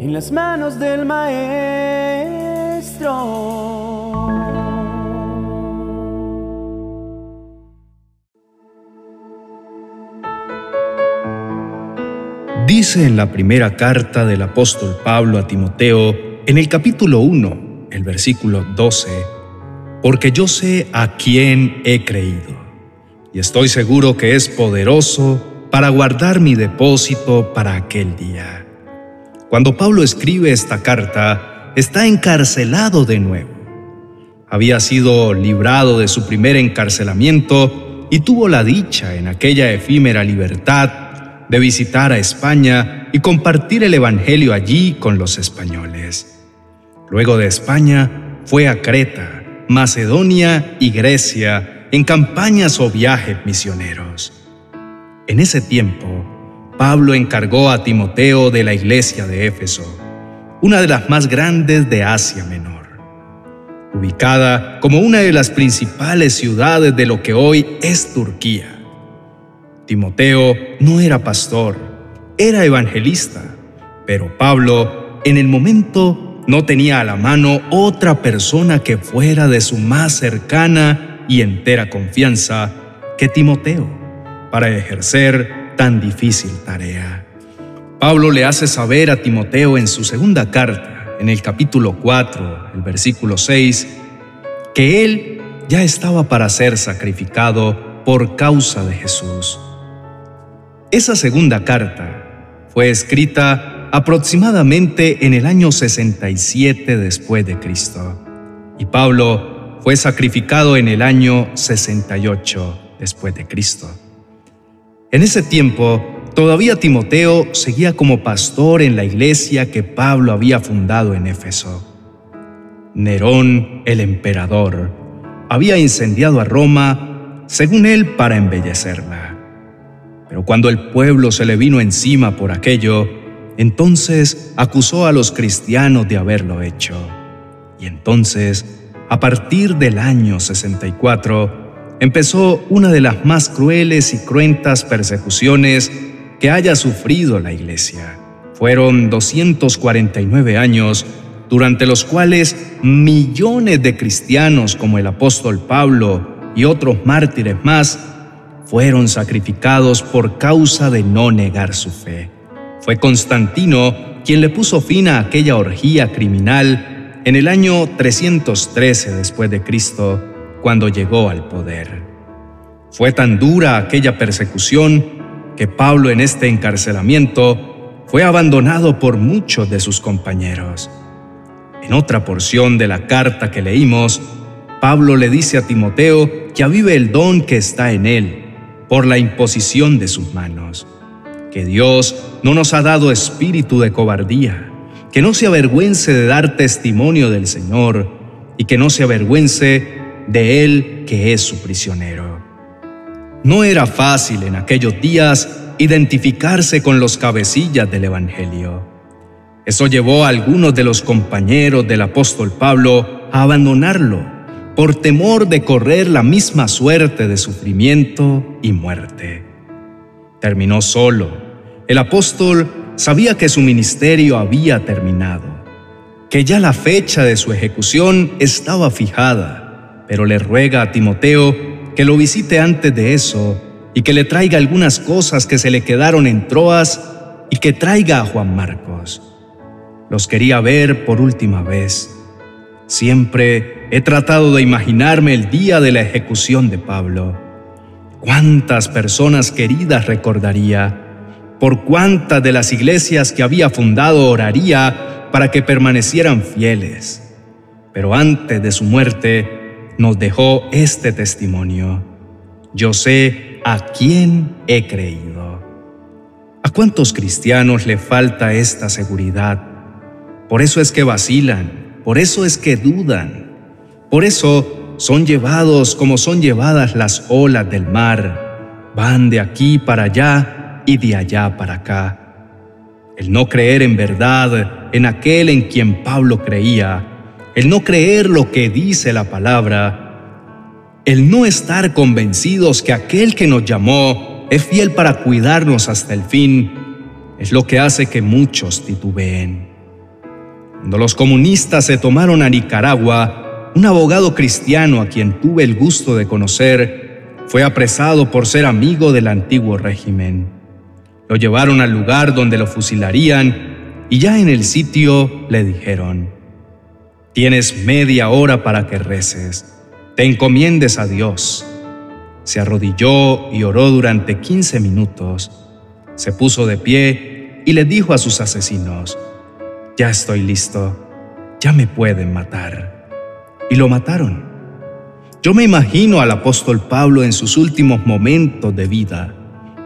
en las manos del Maestro. Dice en la primera carta del apóstol Pablo a Timoteo, en el capítulo 1, el versículo 12, porque yo sé a quién he creído, y estoy seguro que es poderoso para guardar mi depósito para aquel día. Cuando Pablo escribe esta carta, está encarcelado de nuevo. Había sido librado de su primer encarcelamiento y tuvo la dicha en aquella efímera libertad de visitar a España y compartir el Evangelio allí con los españoles. Luego de España, fue a Creta, Macedonia y Grecia en campañas o viajes misioneros. En ese tiempo, Pablo encargó a Timoteo de la iglesia de Éfeso, una de las más grandes de Asia Menor, ubicada como una de las principales ciudades de lo que hoy es Turquía. Timoteo no era pastor, era evangelista, pero Pablo en el momento no tenía a la mano otra persona que fuera de su más cercana y entera confianza que Timoteo para ejercer tan difícil tarea. Pablo le hace saber a Timoteo en su segunda carta, en el capítulo 4, el versículo 6, que él ya estaba para ser sacrificado por causa de Jesús esa segunda carta fue escrita aproximadamente en el año 67 después de Cristo y Pablo fue sacrificado en el año 68 después de Cristo. En ese tiempo, todavía Timoteo seguía como pastor en la iglesia que Pablo había fundado en Éfeso. Nerón, el emperador, había incendiado a Roma, según él, para embellecerla. Pero cuando el pueblo se le vino encima por aquello, entonces acusó a los cristianos de haberlo hecho. Y entonces, a partir del año 64, empezó una de las más crueles y cruentas persecuciones que haya sufrido la Iglesia. Fueron 249 años durante los cuales millones de cristianos como el apóstol Pablo y otros mártires más fueron sacrificados por causa de no negar su fe. Fue Constantino quien le puso fin a aquella orgía criminal en el año 313 después de Cristo, cuando llegó al poder. Fue tan dura aquella persecución que Pablo en este encarcelamiento fue abandonado por muchos de sus compañeros. En otra porción de la carta que leímos, Pablo le dice a Timoteo que avive el don que está en él por la imposición de sus manos. Que Dios no nos ha dado espíritu de cobardía, que no se avergüence de dar testimonio del Señor y que no se avergüence de Él que es su prisionero. No era fácil en aquellos días identificarse con los cabecillas del Evangelio. Eso llevó a algunos de los compañeros del apóstol Pablo a abandonarlo por temor de correr la misma suerte de sufrimiento y muerte. Terminó solo. El apóstol sabía que su ministerio había terminado, que ya la fecha de su ejecución estaba fijada, pero le ruega a Timoteo que lo visite antes de eso y que le traiga algunas cosas que se le quedaron en Troas y que traiga a Juan Marcos. Los quería ver por última vez. Siempre He tratado de imaginarme el día de la ejecución de Pablo. ¿Cuántas personas queridas recordaría? ¿Por cuántas de las iglesias que había fundado oraría para que permanecieran fieles? Pero antes de su muerte nos dejó este testimonio. Yo sé a quién he creído. ¿A cuántos cristianos le falta esta seguridad? Por eso es que vacilan, por eso es que dudan. Por eso son llevados como son llevadas las olas del mar. Van de aquí para allá y de allá para acá. El no creer en verdad en aquel en quien Pablo creía, el no creer lo que dice la palabra, el no estar convencidos que aquel que nos llamó es fiel para cuidarnos hasta el fin, es lo que hace que muchos titubeen. Cuando los comunistas se tomaron a Nicaragua, un abogado cristiano a quien tuve el gusto de conocer fue apresado por ser amigo del antiguo régimen. Lo llevaron al lugar donde lo fusilarían y ya en el sitio le dijeron, Tienes media hora para que reces, te encomiendes a Dios. Se arrodilló y oró durante 15 minutos, se puso de pie y le dijo a sus asesinos, ya estoy listo, ya me pueden matar. Y lo mataron. Yo me imagino al apóstol Pablo en sus últimos momentos de vida,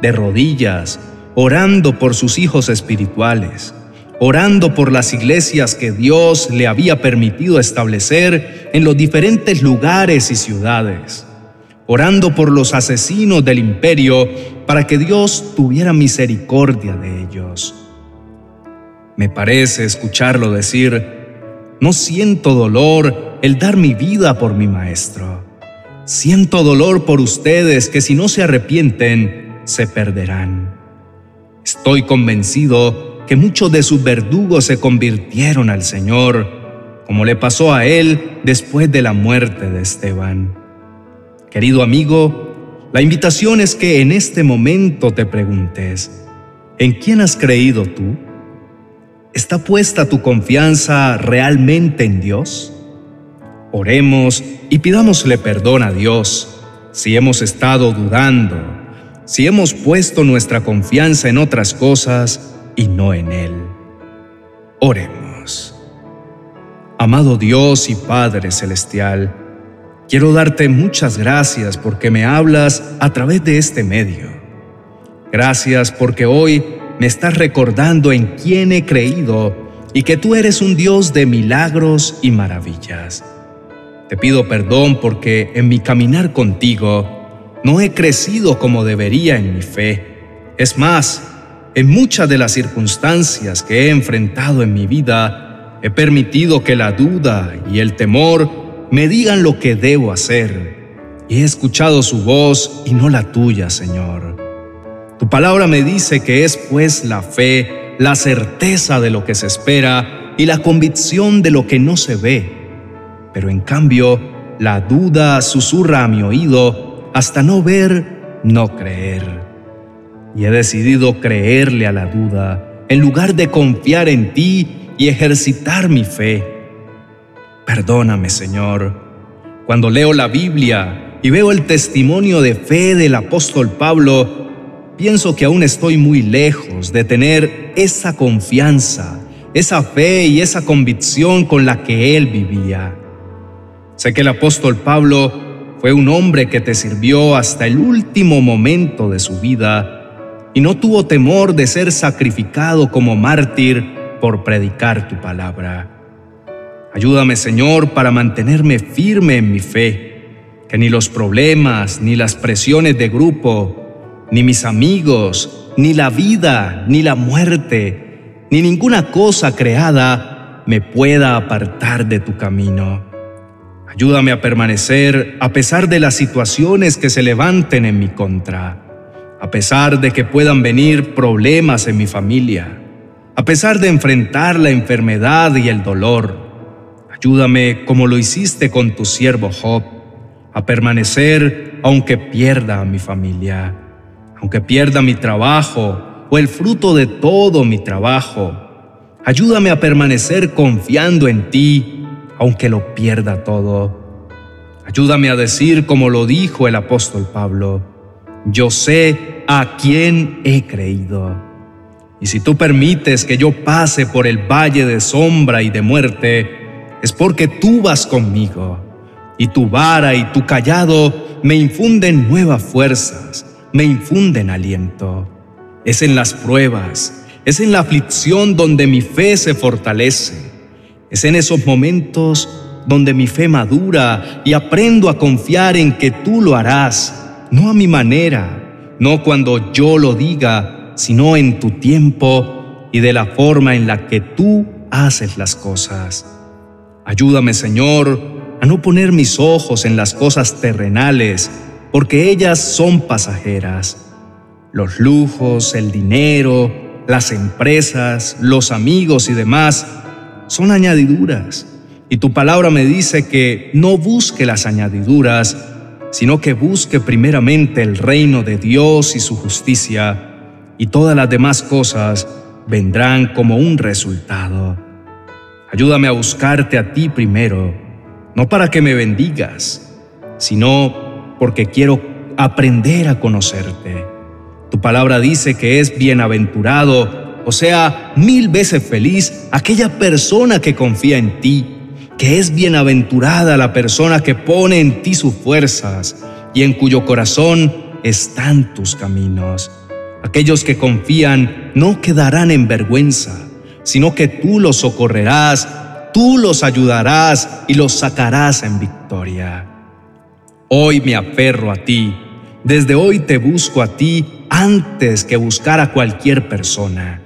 de rodillas, orando por sus hijos espirituales, orando por las iglesias que Dios le había permitido establecer en los diferentes lugares y ciudades, orando por los asesinos del imperio para que Dios tuviera misericordia de ellos me parece escucharlo decir, no siento dolor el dar mi vida por mi maestro. Siento dolor por ustedes que si no se arrepienten, se perderán. Estoy convencido que muchos de sus verdugos se convirtieron al Señor, como le pasó a él después de la muerte de Esteban. Querido amigo, la invitación es que en este momento te preguntes, ¿en quién has creído tú? ¿Está puesta tu confianza realmente en Dios? Oremos y pidámosle perdón a Dios si hemos estado dudando, si hemos puesto nuestra confianza en otras cosas y no en Él. Oremos. Amado Dios y Padre Celestial, quiero darte muchas gracias porque me hablas a través de este medio. Gracias porque hoy me estás recordando en quién he creído y que tú eres un Dios de milagros y maravillas. Te pido perdón porque en mi caminar contigo no he crecido como debería en mi fe. Es más, en muchas de las circunstancias que he enfrentado en mi vida, he permitido que la duda y el temor me digan lo que debo hacer. Y he escuchado su voz y no la tuya, Señor. Tu palabra me dice que es pues la fe, la certeza de lo que se espera y la convicción de lo que no se ve. Pero en cambio, la duda susurra a mi oído hasta no ver, no creer. Y he decidido creerle a la duda en lugar de confiar en ti y ejercitar mi fe. Perdóname, Señor. Cuando leo la Biblia y veo el testimonio de fe del apóstol Pablo, pienso que aún estoy muy lejos de tener esa confianza, esa fe y esa convicción con la que él vivía. Sé que el apóstol Pablo fue un hombre que te sirvió hasta el último momento de su vida y no tuvo temor de ser sacrificado como mártir por predicar tu palabra. Ayúdame, Señor, para mantenerme firme en mi fe, que ni los problemas ni las presiones de grupo ni mis amigos, ni la vida, ni la muerte, ni ninguna cosa creada me pueda apartar de tu camino. Ayúdame a permanecer a pesar de las situaciones que se levanten en mi contra, a pesar de que puedan venir problemas en mi familia, a pesar de enfrentar la enfermedad y el dolor. Ayúdame como lo hiciste con tu siervo Job, a permanecer aunque pierda a mi familia aunque pierda mi trabajo o el fruto de todo mi trabajo. Ayúdame a permanecer confiando en ti, aunque lo pierda todo. Ayúdame a decir como lo dijo el apóstol Pablo, yo sé a quién he creído. Y si tú permites que yo pase por el valle de sombra y de muerte, es porque tú vas conmigo, y tu vara y tu callado me infunden nuevas fuerzas me infunden aliento. Es en las pruebas, es en la aflicción donde mi fe se fortalece. Es en esos momentos donde mi fe madura y aprendo a confiar en que tú lo harás, no a mi manera, no cuando yo lo diga, sino en tu tiempo y de la forma en la que tú haces las cosas. Ayúdame, Señor, a no poner mis ojos en las cosas terrenales, porque ellas son pasajeras. Los lujos, el dinero, las empresas, los amigos y demás son añadiduras. Y tu palabra me dice que no busque las añadiduras, sino que busque primeramente el reino de Dios y su justicia, y todas las demás cosas vendrán como un resultado. Ayúdame a buscarte a ti primero, no para que me bendigas, sino porque quiero aprender a conocerte. Tu palabra dice que es bienaventurado, o sea, mil veces feliz aquella persona que confía en ti, que es bienaventurada la persona que pone en ti sus fuerzas y en cuyo corazón están tus caminos. Aquellos que confían no quedarán en vergüenza, sino que tú los socorrerás, tú los ayudarás y los sacarás en victoria. Hoy me aferro a ti, desde hoy te busco a ti antes que buscar a cualquier persona.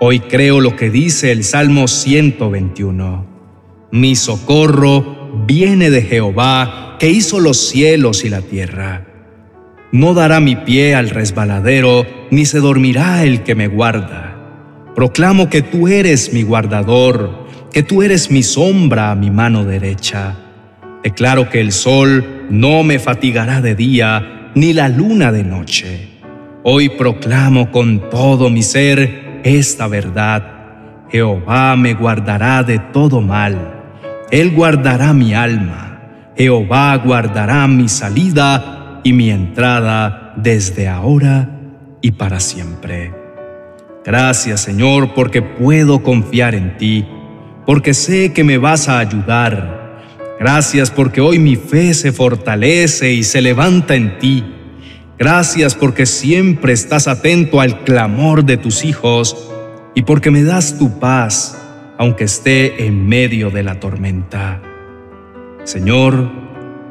Hoy creo lo que dice el Salmo 121. Mi socorro viene de Jehová, que hizo los cielos y la tierra. No dará mi pie al resbaladero, ni se dormirá el que me guarda. Proclamo que tú eres mi guardador, que tú eres mi sombra a mi mano derecha. Declaro que el sol no me fatigará de día, ni la luna de noche. Hoy proclamo con todo mi ser esta verdad. Jehová me guardará de todo mal. Él guardará mi alma. Jehová guardará mi salida y mi entrada desde ahora y para siempre. Gracias Señor porque puedo confiar en ti, porque sé que me vas a ayudar. Gracias porque hoy mi fe se fortalece y se levanta en ti. Gracias porque siempre estás atento al clamor de tus hijos y porque me das tu paz aunque esté en medio de la tormenta. Señor,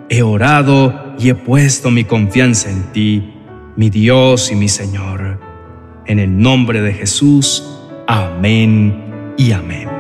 he orado y he puesto mi confianza en ti, mi Dios y mi Señor. En el nombre de Jesús, amén y amén.